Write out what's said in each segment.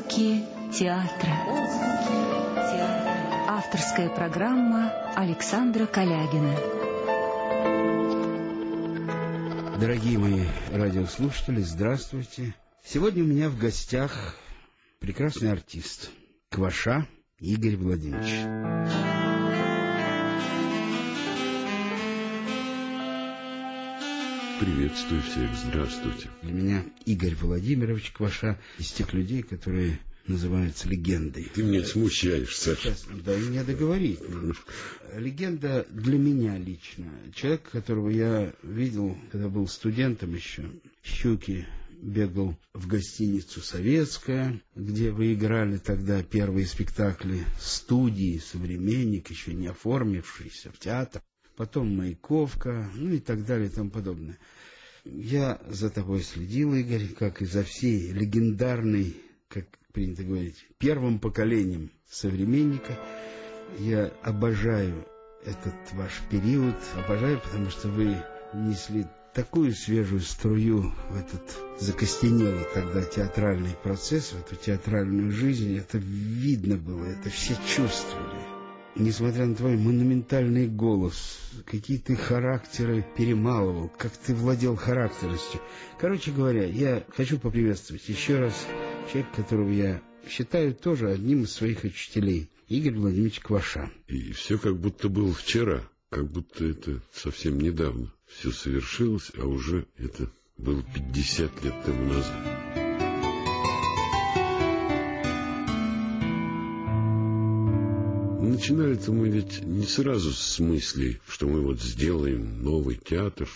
Отзвуки театра. Авторская программа Александра Калягина. Дорогие мои радиослушатели, здравствуйте. Сегодня у меня в гостях прекрасный артист Кваша Игорь Владимирович. Приветствую всех, здравствуйте. Для меня Игорь Владимирович Кваша из тех людей, которые называются легендой. Ты меня смущаешь, Саша. Сейчас, да и не договорить. Легенда для меня лично. Человек, которого я видел, когда был студентом еще, Щуки, бегал в гостиницу «Советская», где вы играли тогда первые спектакли студии «Современник», еще не оформившийся в театр потом Маяковка, ну и так далее и тому подобное. Я за тобой следил, Игорь, как и за всей легендарной, как принято говорить, первым поколением современника. Я обожаю этот ваш период, обожаю, потому что вы несли такую свежую струю в этот закостенелый тогда театральный процесс, в эту театральную жизнь. Это видно было, это все чувствовали несмотря на твой монументальный голос, какие ты характеры перемалывал, как ты владел характерностью. Короче говоря, я хочу поприветствовать еще раз человека, которого я считаю тоже одним из своих учителей, Игорь Владимирович Кваша. И все как будто было вчера, как будто это совсем недавно. Все совершилось, а уже это было 50 лет тому назад. Начинали-то мы ведь не сразу с мыслей, что мы вот сделаем новый театр.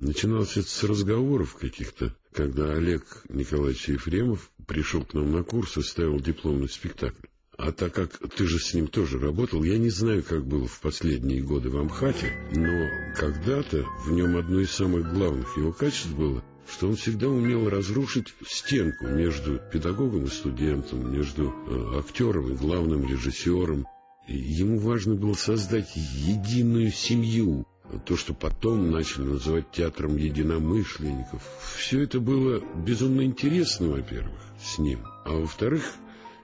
Начиналось это с разговоров каких-то, когда Олег Николаевич Ефремов пришел к нам на курс и ставил дипломный спектакль. А так как ты же с ним тоже работал, я не знаю, как было в последние годы в Амхате, но когда-то в нем одно из самых главных его качеств было, что он всегда умел разрушить стенку между педагогом и студентом, между э, актером и главным режиссером. Ему важно было создать единую семью, то, что потом начали называть театром единомышленников. Все это было безумно интересно, во-первых, с ним, а во-вторых,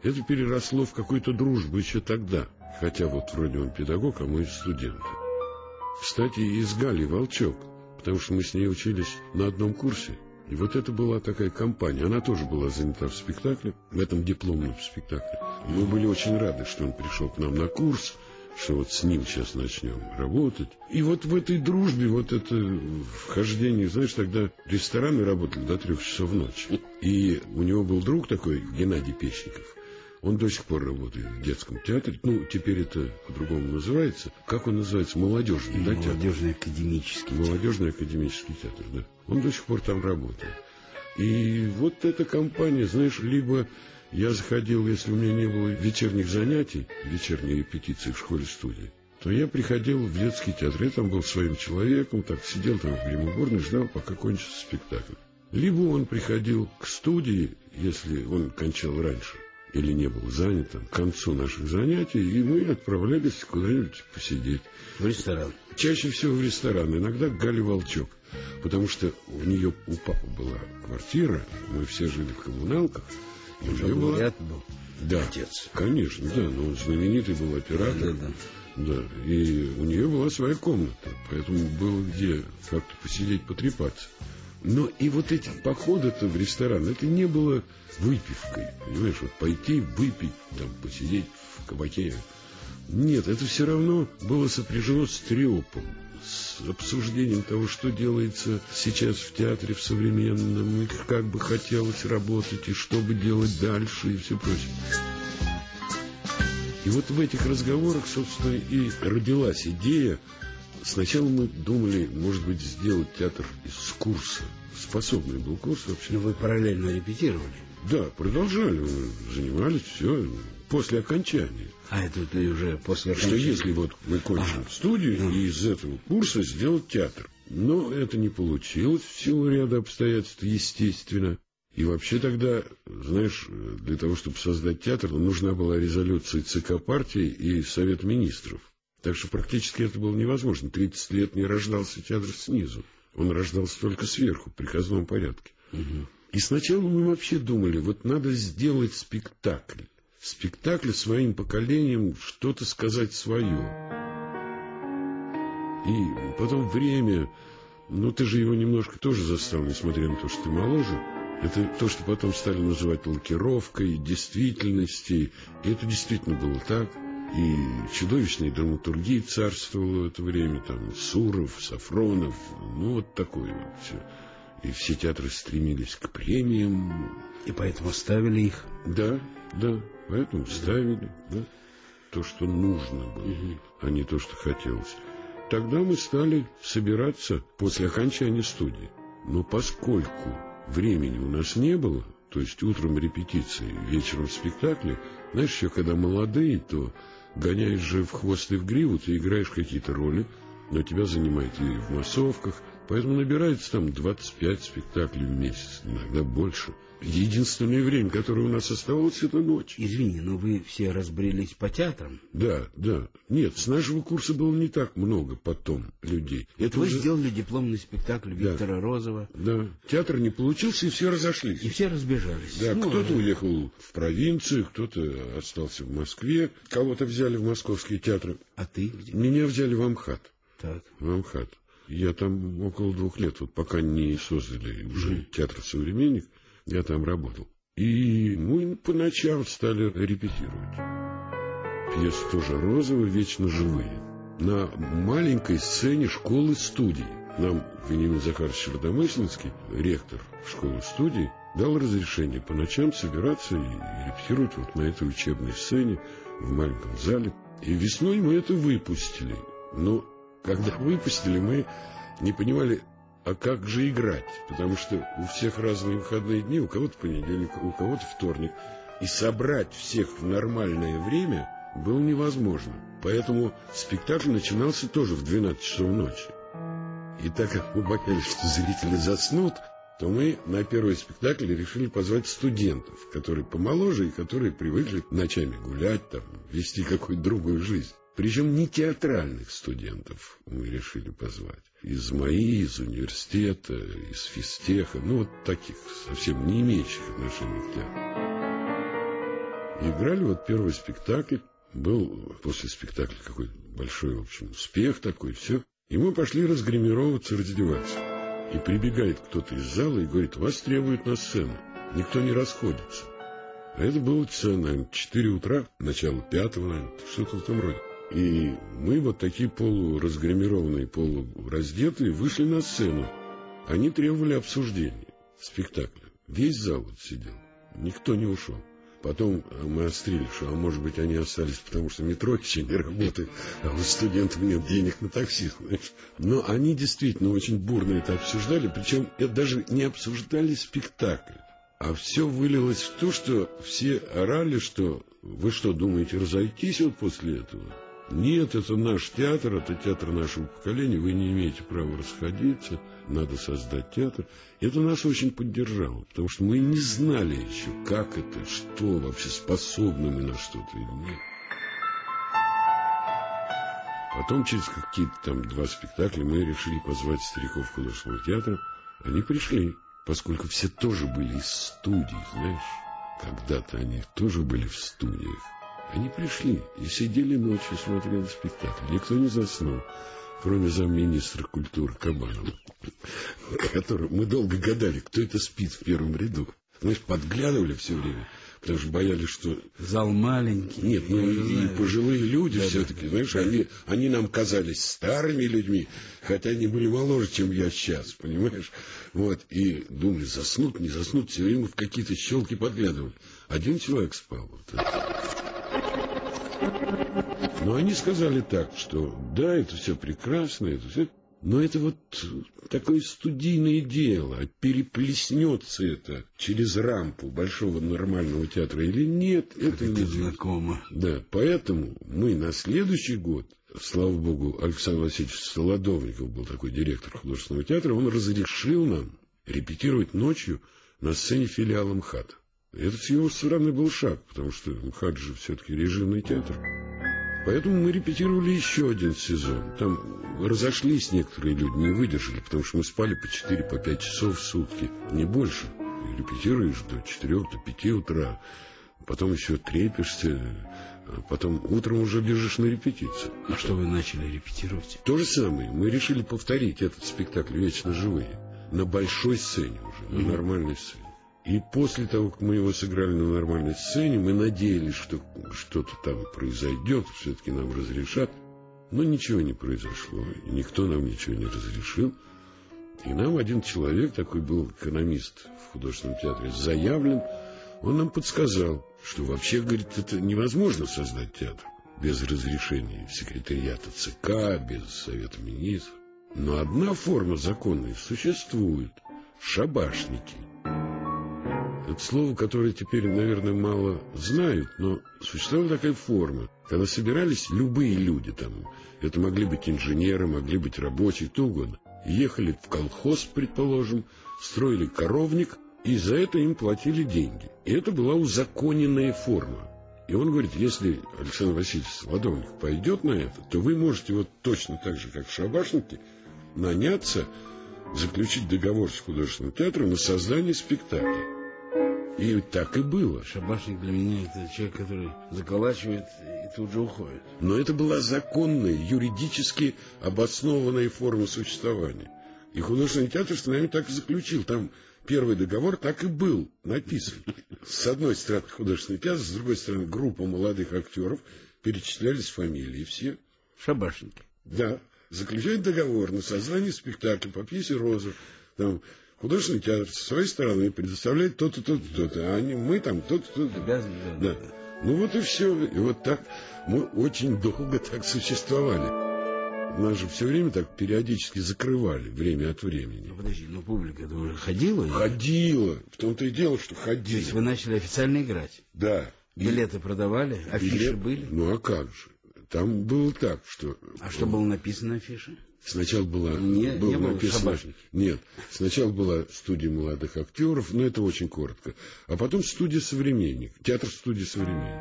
это переросло в какую-то дружбу еще тогда, хотя вот вроде он педагог, а мы студенты. Кстати, из Гали Волчок, потому что мы с ней учились на одном курсе, и вот это была такая компания. Она тоже была занята в спектакле, в этом дипломном спектакле. Мы были очень рады, что он пришел к нам на курс, что вот с ним сейчас начнем работать. И вот в этой дружбе, вот это вхождение, знаешь, тогда рестораны работали до трех часов ночи. И у него был друг такой, Геннадий Печников. Он до сих пор работает в детском театре. Ну, теперь это по-другому называется. Как он называется? Молодежный, да, театр? Молодежный академический Молодежный академический театр, да. Он до сих пор там работает. И вот эта компания, знаешь, либо я заходил, если у меня не было вечерних занятий, вечерней репетиции в школе-студии, то я приходил в детский театр. Я там был своим человеком, так сидел там в гримуборной, ждал, пока кончится спектакль. Либо он приходил к студии, если он кончал раньше, или не был занят к концу наших занятий, и мы отправлялись куда-нибудь посидеть. В ресторан? Чаще всего в ресторан, иногда к Гале Волчок, потому что у нее у папы была квартира, мы все жили в коммуналках, и у нее была... Был да, отец. Конечно, да, но он знаменитый был оператор. Да, да, да. да, и у нее была своя комната, поэтому было где как-то посидеть, потрепаться. Но и вот эти походы-то в ресторан, это не было выпивкой, понимаешь, вот пойти выпить, там, посидеть в кабаке. Нет, это все равно было сопряжено с трепом, с обсуждением того, что делается сейчас в театре, в современном, и как бы хотелось работать, и что бы делать дальше, и все прочее. И вот в этих разговорах, собственно, и родилась идея. Сначала мы думали, может быть, сделать театр из курса. Способный был курс вообще. Но вы параллельно репетировали? Да, продолжали, занимались, все, после окончания. А это ты уже после окончания? Что если вот мы кончим ага. студию ну. и из этого курса сделать театр. Но это не получилось в силу ряда обстоятельств, естественно. И вообще тогда, знаешь, для того, чтобы создать театр, нужна была резолюция ЦК партии и Совет министров. Так что практически это было невозможно. 30 лет не рождался театр снизу. Он рождался только сверху, в приказном порядке. Угу. И сначала мы вообще думали, вот надо сделать спектакль. Спектакль своим поколением что-то сказать свое. И потом время, ну ты же его немножко тоже застал, несмотря на то, что ты моложе. Это то, что потом стали называть лакировкой, действительностью. И это действительно было так. И чудовищная драматургия царствовала в это время. Там Суров, Сафронов, ну вот такое вот все. И все театры стремились к премиям. И поэтому ставили их? Да, да, поэтому ставили, да. То, что нужно было, угу. а не то, что хотелось. Тогда мы стали собираться после окончания студии. Но поскольку времени у нас не было, то есть утром репетиции, вечером спектакли, знаешь, еще когда молодые, то гоняешь же в хвост и в гриву, ты играешь какие-то роли, но тебя занимает и в массовках, Поэтому набирается там 25 спектаклей в месяц, иногда больше. Единственное время, которое у нас оставалось, это ночь. Извини, но вы все разбрелись по театрам? Да, да. Нет, с нашего курса было не так много потом людей. Это вы уже... сделали дипломный спектакль Виктора да. Розова. Да. Театр не получился, и все разошлись. И все разбежались. Да, ну, кто-то уехал в провинцию, кто-то остался в Москве, кого-то взяли в московские театры. А ты где? Меня взяли в Амхат. Так. В Амхат. Я там около двух лет, вот пока не создали уже театр «Современник», я там работал. И мы по ночам стали репетировать. Пьесы тоже розовые, вечно живые. На маленькой сцене школы-студии. Нам Вениамин Захарович Родомысленский, ректор школы-студии, дал разрешение по ночам собираться и репетировать вот на этой учебной сцене в маленьком зале. И весной мы это выпустили. Но когда выпустили, мы не понимали, а как же играть? Потому что у всех разные выходные дни, у кого-то понедельник, у кого-то вторник. И собрать всех в нормальное время было невозможно. Поэтому спектакль начинался тоже в 12 часов ночи. И так как мы боялись, что зрители заснут, то мы на первый спектакль решили позвать студентов, которые помоложе и которые привыкли ночами гулять, там, вести какую-то другую жизнь. Причем не театральных студентов мы решили позвать. Из МАИ, из университета, из физтеха, ну вот таких, совсем не имеющих отношения к театру. Играли вот первый спектакль, был после спектакля какой-то большой, в общем, успех такой, все. И мы пошли разгримироваться, раздеваться. И прибегает кто-то из зала и говорит, вас требуют на сцену. Никто не расходится. А это было часа, наверное, 4 утра, начало пятого, наверное, что-то в том роде. И мы вот такие полуразгримированные, полураздетые вышли на сцену. Они требовали обсуждения спектакля. Весь зал вот сидел. Никто не ушел. Потом мы острили, что, а может быть, они остались, потому что метро еще не работает, а у студентов нет денег на такси, знаешь. Но они действительно очень бурно это обсуждали, причем это даже не обсуждали спектакль. А все вылилось в то, что все орали, что вы что, думаете разойтись вот после этого? Нет, это наш театр, это театр нашего поколения, вы не имеете права расходиться, надо создать театр. Это нас очень поддержало, потому что мы не знали еще, как это, что вообще, способны мы на что-то или нет. Потом через какие-то там два спектакля мы решили позвать стариков художественного театра. Они пришли, поскольку все тоже были из студий, знаешь. Когда-то они тоже были в студиях. Они пришли и сидели ночью, смотрели спектакль. Никто не заснул, кроме замминистра культуры Кабанова, который мы долго гадали, кто это спит в первом ряду. Знаешь, подглядывали все время, потому что боялись, что... Зал маленький. Нет, ну и знаю. пожилые люди да, все-таки, да, знаешь, да. Они, они нам казались старыми людьми, хотя они были моложе, чем я сейчас, понимаешь? Вот, и думали, заснут, не заснут, все время в какие-то щелки подглядывали. Один человек спал. Вот но они сказали так, что да, это все прекрасно, это все, но это вот такое студийное дело, переплеснется это через рампу большого нормального театра или нет, это, это не знакомо. Да, поэтому мы на следующий год, слава богу, Александр Васильевич Солодовников был такой директор художественного театра, он разрешил нам репетировать ночью на сцене филиала МХАТа. Это с его стороны был шаг, потому что МХАТ же все-таки режимный театр. Поэтому мы репетировали еще один сезон. Там разошлись некоторые люди, не выдержали, потому что мы спали по 4-5 по часов в сутки, не больше. репетируешь до четырех, до пяти утра, потом еще трепишься, а потом утром уже бежишь на репетицию. А что вы начали репетировать? То же самое. Мы решили повторить этот спектакль «Вечно живые» на большой сцене уже, на mm-hmm. нормальной сцене. И после того, как мы его сыграли на нормальной сцене, мы надеялись, что что-то там произойдет, все-таки нам разрешат. Но ничего не произошло, и никто нам ничего не разрешил. И нам один человек, такой был экономист в художественном театре, заявлен, он нам подсказал, что вообще, говорит, это невозможно создать театр без разрешения секретариата ЦК, без Совета Министров. Но одна форма законная существует – шабашники. Это слово, которое теперь, наверное, мало знают, но существовала такая форма, когда собирались любые люди там, это могли быть инженеры, могли быть рабочие, кто угодно, ехали в колхоз, предположим, строили коровник, и за это им платили деньги. И это была узаконенная форма. И он говорит, если Александр Васильевич Солодовник пойдет на это, то вы можете вот точно так же, как шабашники, наняться, заключить договор с художественным театром на создание спектакля. И так и было. Шабашник для меня это человек, который заколачивает и тут же уходит. Но это была законная, юридически обоснованная форма существования. И художественный театр с нами так и заключил. Там первый договор так и был написан. С одной стороны художественный театр, с другой стороны группа молодых актеров, перечислялись фамилии все. Шабашники. Да. Заключает договор на создание спектакля по пьесе «Роза». Там художественный театр со своей стороны предоставляет то-то, то-то, то-то, а они, мы там то-то, то-то. Обязаны, да. да. Ну вот и все. И вот так мы очень долго так существовали. Нас же все время так периодически закрывали время от времени. Ну, подожди, ну публика уже ходила? Ходила. В том-то и дело, что ходила. То есть вы начали официально играть? Да. Билеты продавали? Афиши Билет... были? Ну а как же? Там было так, что... А что было написано на афише? Сначала была, не, было не написано... Нет, сначала была студия молодых актеров, но это очень коротко. А потом студия «Современник», театр студии «Современник».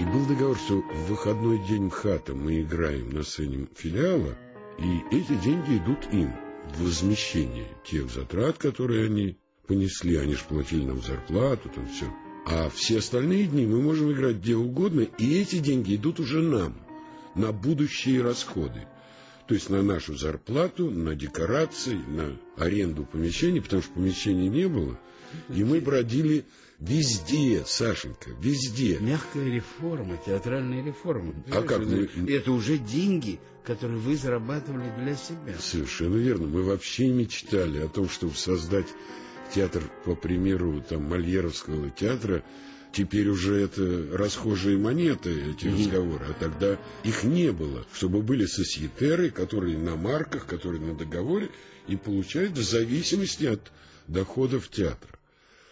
И был договор, что в выходной день МХАТа мы играем на сцене филиала, и эти деньги идут им в возмещение тех затрат, которые они понесли. Они же платили нам зарплату, там все. А все остальные дни мы можем играть где угодно, и эти деньги идут уже нам, на будущие расходы. То есть на нашу зарплату, на декорации, на аренду помещений, потому что помещений не было. И мы бродили везде, Сашенька, везде. Мягкая реформа, театральная реформа. А как мы... Это уже деньги, которые вы зарабатывали для себя. Совершенно верно. Мы вообще мечтали о том, чтобы создать театр, по примеру, там, Мольеровского театра, Теперь уже это расхожие монеты, эти mm-hmm. разговоры, а тогда их не было, чтобы были сосьетеры, которые на марках, которые на договоре, и получают в зависимости от доходов театра.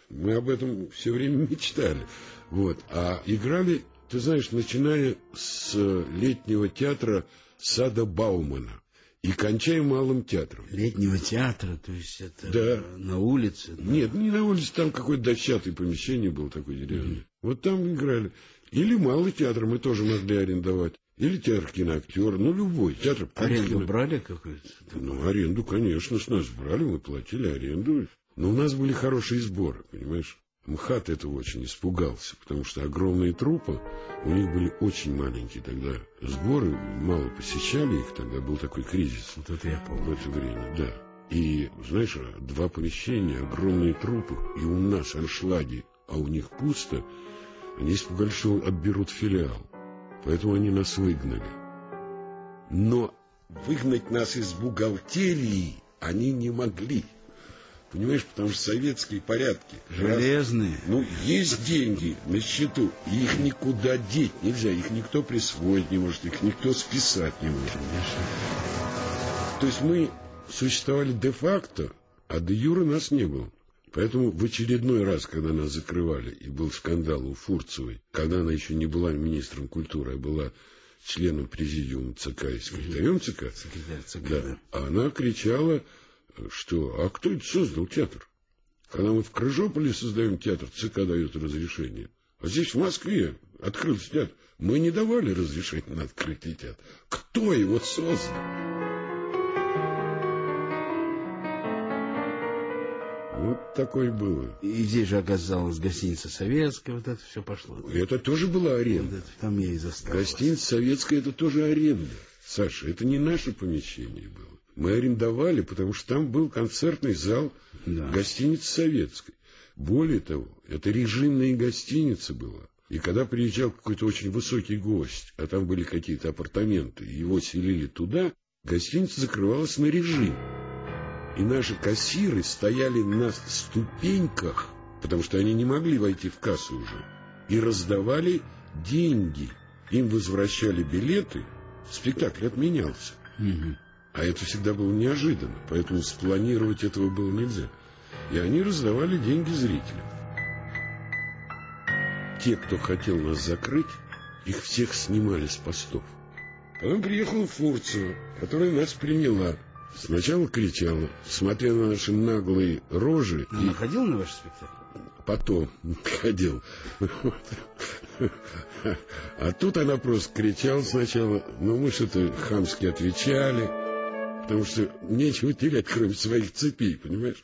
Мы об этом все время мечтали. Вот. А играли, ты знаешь, начиная с летнего театра сада Баумана и кончая малым театром. Летнего театра, то есть это да. на улице? Да? Нет, не на улице, там какое-то дощатое помещение было такое деревянное. Mm-hmm. Вот там играли. Или малый театр мы тоже могли арендовать. Или театр киноактер, ну любой театр. Аренду кино... брали какую-то? Ну, аренду, конечно, с нас брали, мы платили аренду. Но у нас были хорошие сборы, понимаешь? МХАТ этого очень испугался, потому что огромные трупы, у них были очень маленькие тогда сборы, мало посещали их, тогда был такой кризис. Вот это я помню. В это время, да. И, знаешь, два помещения, огромные трупы, и у нас аншлаги, а у них пусто, они испугались, что отберут филиал. Поэтому они нас выгнали. Но выгнать нас из бухгалтерии они не могли. Понимаешь, потому что советские порядки. Железные. Раз, ну, есть деньги на счету, и их никуда деть нельзя. Их никто присвоить не может, их никто списать не может. Конечно. То есть мы существовали де-факто, а де-юра нас не было. Поэтому в очередной раз, когда нас закрывали, и был скандал у Фурцевой, когда она еще не была министром культуры, а была членом президиума ЦК и секретарем ЦК, Секретарь ЦК да, да. она кричала что, а кто это создал театр? Когда мы в Крыжополе создаем театр, ЦК дает разрешение. А здесь, в Москве, открылся театр. Мы не давали разрешения на открытие театра. Кто его создал? Вот такое было. И здесь же оказалась гостиница советская, вот это все пошло. Это тоже была аренда. Вот там я и застал. Гостиница советская это тоже аренда. Саша, это не наше помещение было. Мы арендовали, потому что там был концертный зал да. гостиницы советской. Более того, это режимная гостиница была. И когда приезжал какой-то очень высокий гость, а там были какие-то апартаменты, его селили туда, гостиница закрывалась на режим. И наши кассиры стояли на ступеньках, потому что они не могли войти в кассу уже, и раздавали деньги. Им возвращали билеты, спектакль отменялся. Угу. А это всегда было неожиданно, поэтому спланировать этого было нельзя и они раздавали деньги зрителям. Те, кто хотел нас закрыть, их всех снимали с постов. Потом приехала Фурцева, которая нас приняла. Сначала кричала, смотря на наши наглые рожи. Она и... ходила на ваш спектакль? Потом ходил. А тут она просто кричала сначала, но мы что-то хамски отвечали, потому что нечего терять, кроме своих цепей, понимаешь?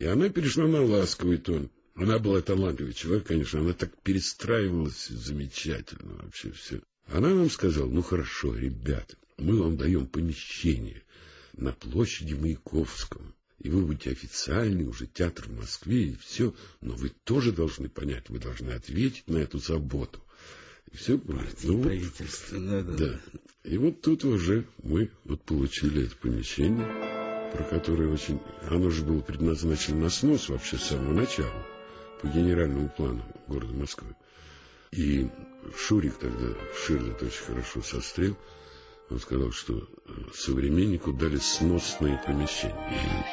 И она перешла на ласковый тон. Она была талантливый человек, конечно, она так перестраивалась замечательно вообще все. Она нам сказала, ну хорошо, ребята, мы вам даем помещение на площади Маяковского, и вы будете официальный уже театр в Москве, и все, но вы тоже должны понять, вы должны ответить на эту заботу. И все ну, правительство, да, да, да. И вот тут уже мы вот получили это помещение про которое очень... Оно же было предназначено на снос вообще с самого начала, по генеральному плану города Москвы. И Шурик тогда, Ширлет очень хорошо сострел, он сказал, что э, современнику дали сносные помещения.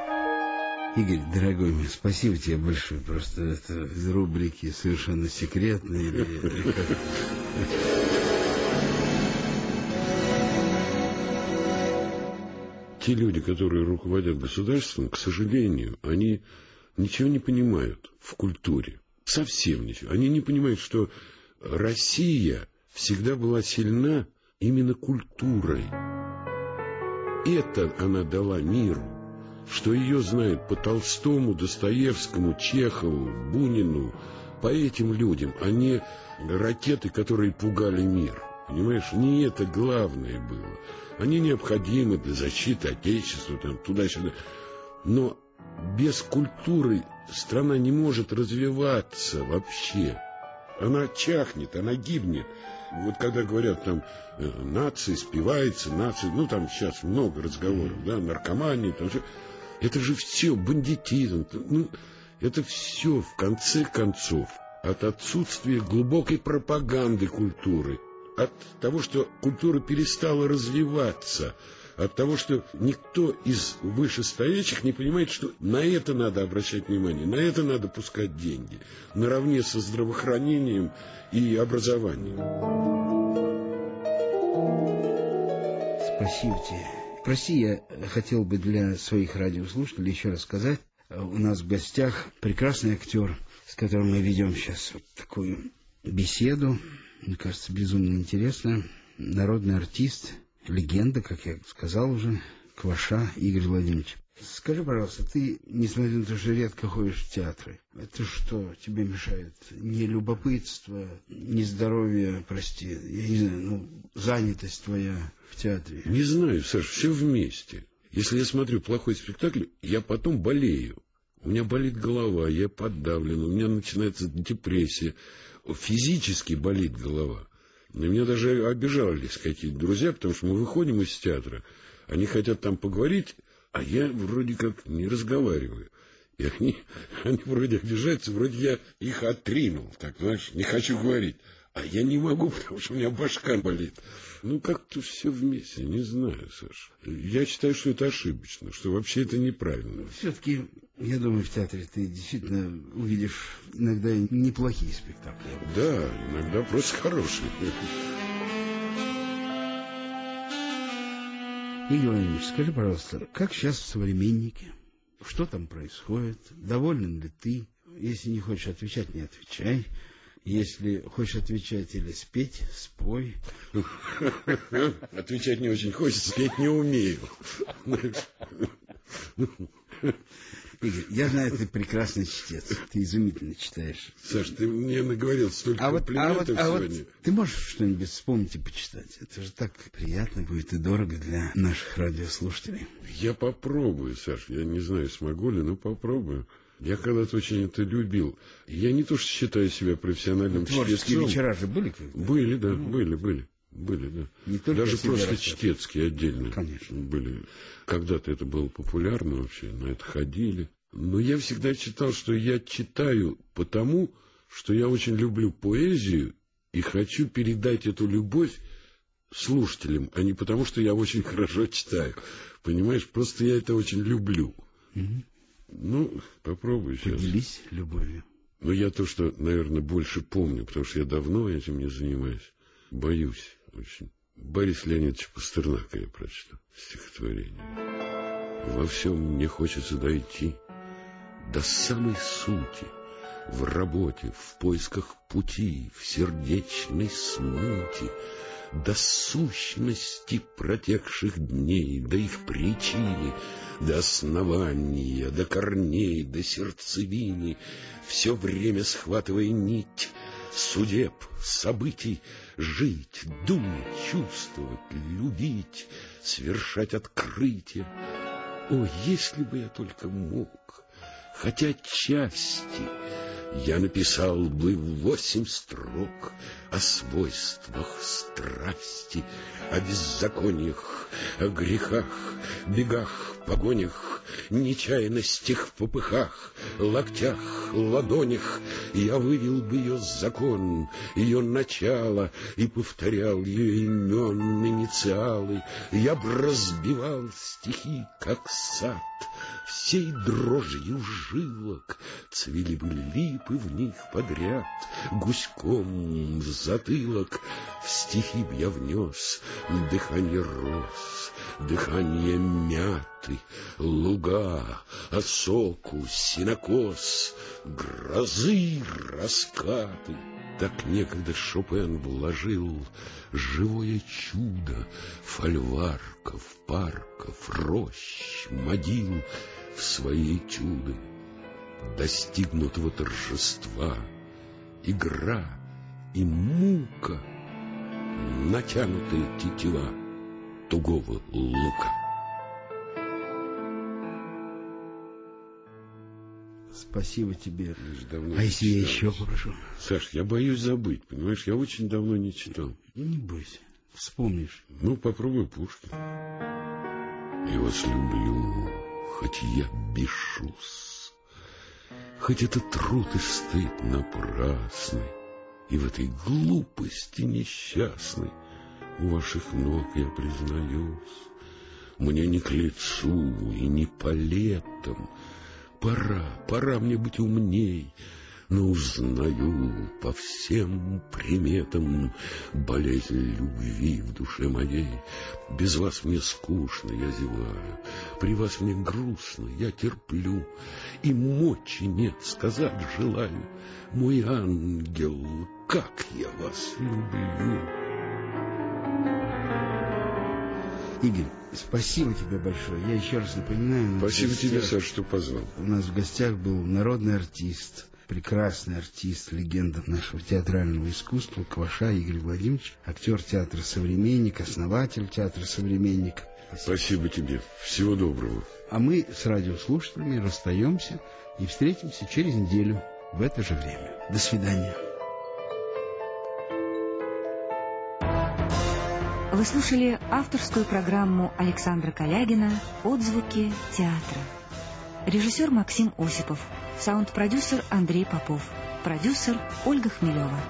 Игорь, дорогой мой, спасибо тебе большое. Просто это из рубрики совершенно секретные. те люди, которые руководят государством, к сожалению, они ничего не понимают в культуре. Совсем ничего. Они не понимают, что Россия всегда была сильна именно культурой. Это она дала миру, что ее знают по Толстому, Достоевскому, Чехову, Бунину, по этим людям, а не ракеты, которые пугали мир. Понимаешь, не это главное было. Они необходимы для защиты Отечества, там, туда-сюда. Но без культуры страна не может развиваться вообще. Она чахнет, она гибнет. Вот когда говорят там э, нации спивается, нации, ну там сейчас много разговоров, да, наркомания, там все. Это же все бандитизм. Ну, это все в конце концов от отсутствия глубокой пропаганды культуры от того, что культура перестала развиваться, от того, что никто из вышестоящих не понимает, что на это надо обращать внимание, на это надо пускать деньги, наравне со здравоохранением и образованием. Спасибо тебе. Прости, я хотел бы для своих радиослушателей еще раз сказать, у нас в гостях прекрасный актер, с которым мы ведем сейчас вот такую беседу мне кажется, безумно интересно. Народный артист, легенда, как я сказал уже, Кваша Игорь Владимирович. Скажи, пожалуйста, ты, несмотря на то, что редко ходишь в театры, это что тебе мешает? Не любопытство, не здоровье, прости, я не знаю, ну, занятость твоя в театре? Не знаю, Саш, все вместе. Если я смотрю плохой спектакль, я потом болею. У меня болит голова, я подавлен, у меня начинается депрессия физически болит голова. На меня даже обижались какие-то друзья, потому что мы выходим из театра, они хотят там поговорить, а я вроде как не разговариваю. И они, они вроде обижаются, вроде я их отринул, так, знаешь, не хочу говорить. А я не могу, потому что у меня башка болит. Ну, как-то все вместе, не знаю, Саша. Я считаю, что это ошибочно, что вообще это неправильно. Все-таки, я думаю, в театре ты действительно увидишь иногда неплохие спектакли. Да, иногда просто хорошие. Игорь Владимирович, скажи, пожалуйста, как сейчас в «Современнике»? Что там происходит? Доволен ли ты? Если не хочешь отвечать, не отвечай. Если хочешь отвечать или спеть, спой. Отвечать не очень хочется, спеть не умею. Игорь, я знаю, ты прекрасный чтец. Ты изумительно читаешь. Саш, ты мне наговорил столько а вот, а вот, комплиментов а сегодня. вот ты можешь что-нибудь вспомнить и почитать? Это же так приятно будет и дорого для наших радиослушателей. Я попробую, Саш. Я не знаю, смогу ли, но попробую. Я когда-то очень это любил. Я не то, что считаю себя профессиональным Творческие чтецом. вечера же были когда Были, да, были, были. Были, да. Не только Даже просто рассказывать. чтецкие отдельно Конечно. были. Когда-то это было популярно вообще, на это ходили. Но я всегда читал, что я читаю потому, что я очень люблю поэзию и хочу передать эту любовь слушателям, а не потому, что я очень хорошо читаю. Понимаешь, просто я это очень люблю. Мгм. Ну, попробую сейчас. Поделись любовью. Но я то, что, наверное, больше помню, потому что я давно этим не занимаюсь. Боюсь очень. Борис Леонидович Пастернака я прочитал стихотворение. Во всем мне хочется дойти до самой сути, в работе, в поисках пути, в сердечной смуте, до сущности протекших дней, до их причины, до основания, до корней, до сердцевины, все время схватывая нить судеб, событий, жить, думать, чувствовать, любить, совершать открытия. О, если бы я только мог, хотя отчасти, я написал бы восемь строк о свойствах страсти, о беззакониях, о грехах, бегах, погонях, нечаянностях в попыхах, локтях, ладонях. Я вывел бы ее закон, ее начало, и повторял ее имен, инициалы. Я б разбивал стихи, как сад, всей дрожью жилок цвели бы липы в них подряд, гуськом в затылок. В стихи б я внес дыхание роз, дыхание мяты, луга, осоку, синокос, грозы, раскаты. Так некогда Шопен вложил живое чудо фольварков, парков, рощ, могил в свои этюды достигнутого торжества, игра и мука, натянутые тетива тугого лука. Спасибо тебе. А если я еще попрошу? Саш, я боюсь забыть, понимаешь, я очень давно не читал. Не бойся. Вспомнишь. Ну, попробуй Пушкин. Я вас люблю, хоть я бешусь, Хоть это труд и стыд напрасный, И в этой глупости несчастной У ваших ног я признаюсь. Мне не к лицу и не по летам, Пора, пора мне быть умней, но узнаю по всем приметам болезнь любви в душе моей. Без вас мне скучно, я зеваю, при вас мне грустно, я терплю, и мочи нет сказать желаю. Мой ангел, как я вас люблю! Игорь, спасибо тебе большое. Я еще раз напоминаю. Спасибо тебе, гостях- Саш, что позвал. У нас в гостях был народный артист, прекрасный артист, легенда нашего театрального искусства Кваша Игорь Владимирович, актер театра «Современник», основатель театра «Современник». Спасибо тебе. Всего доброго. А мы с радиослушателями расстаемся и встретимся через неделю в это же время. До свидания. Вы слушали авторскую программу Александра Калягина «Отзвуки театра». Режиссер Максим Осипов, саунд-продюсер Андрей Попов, продюсер Ольга Хмелева.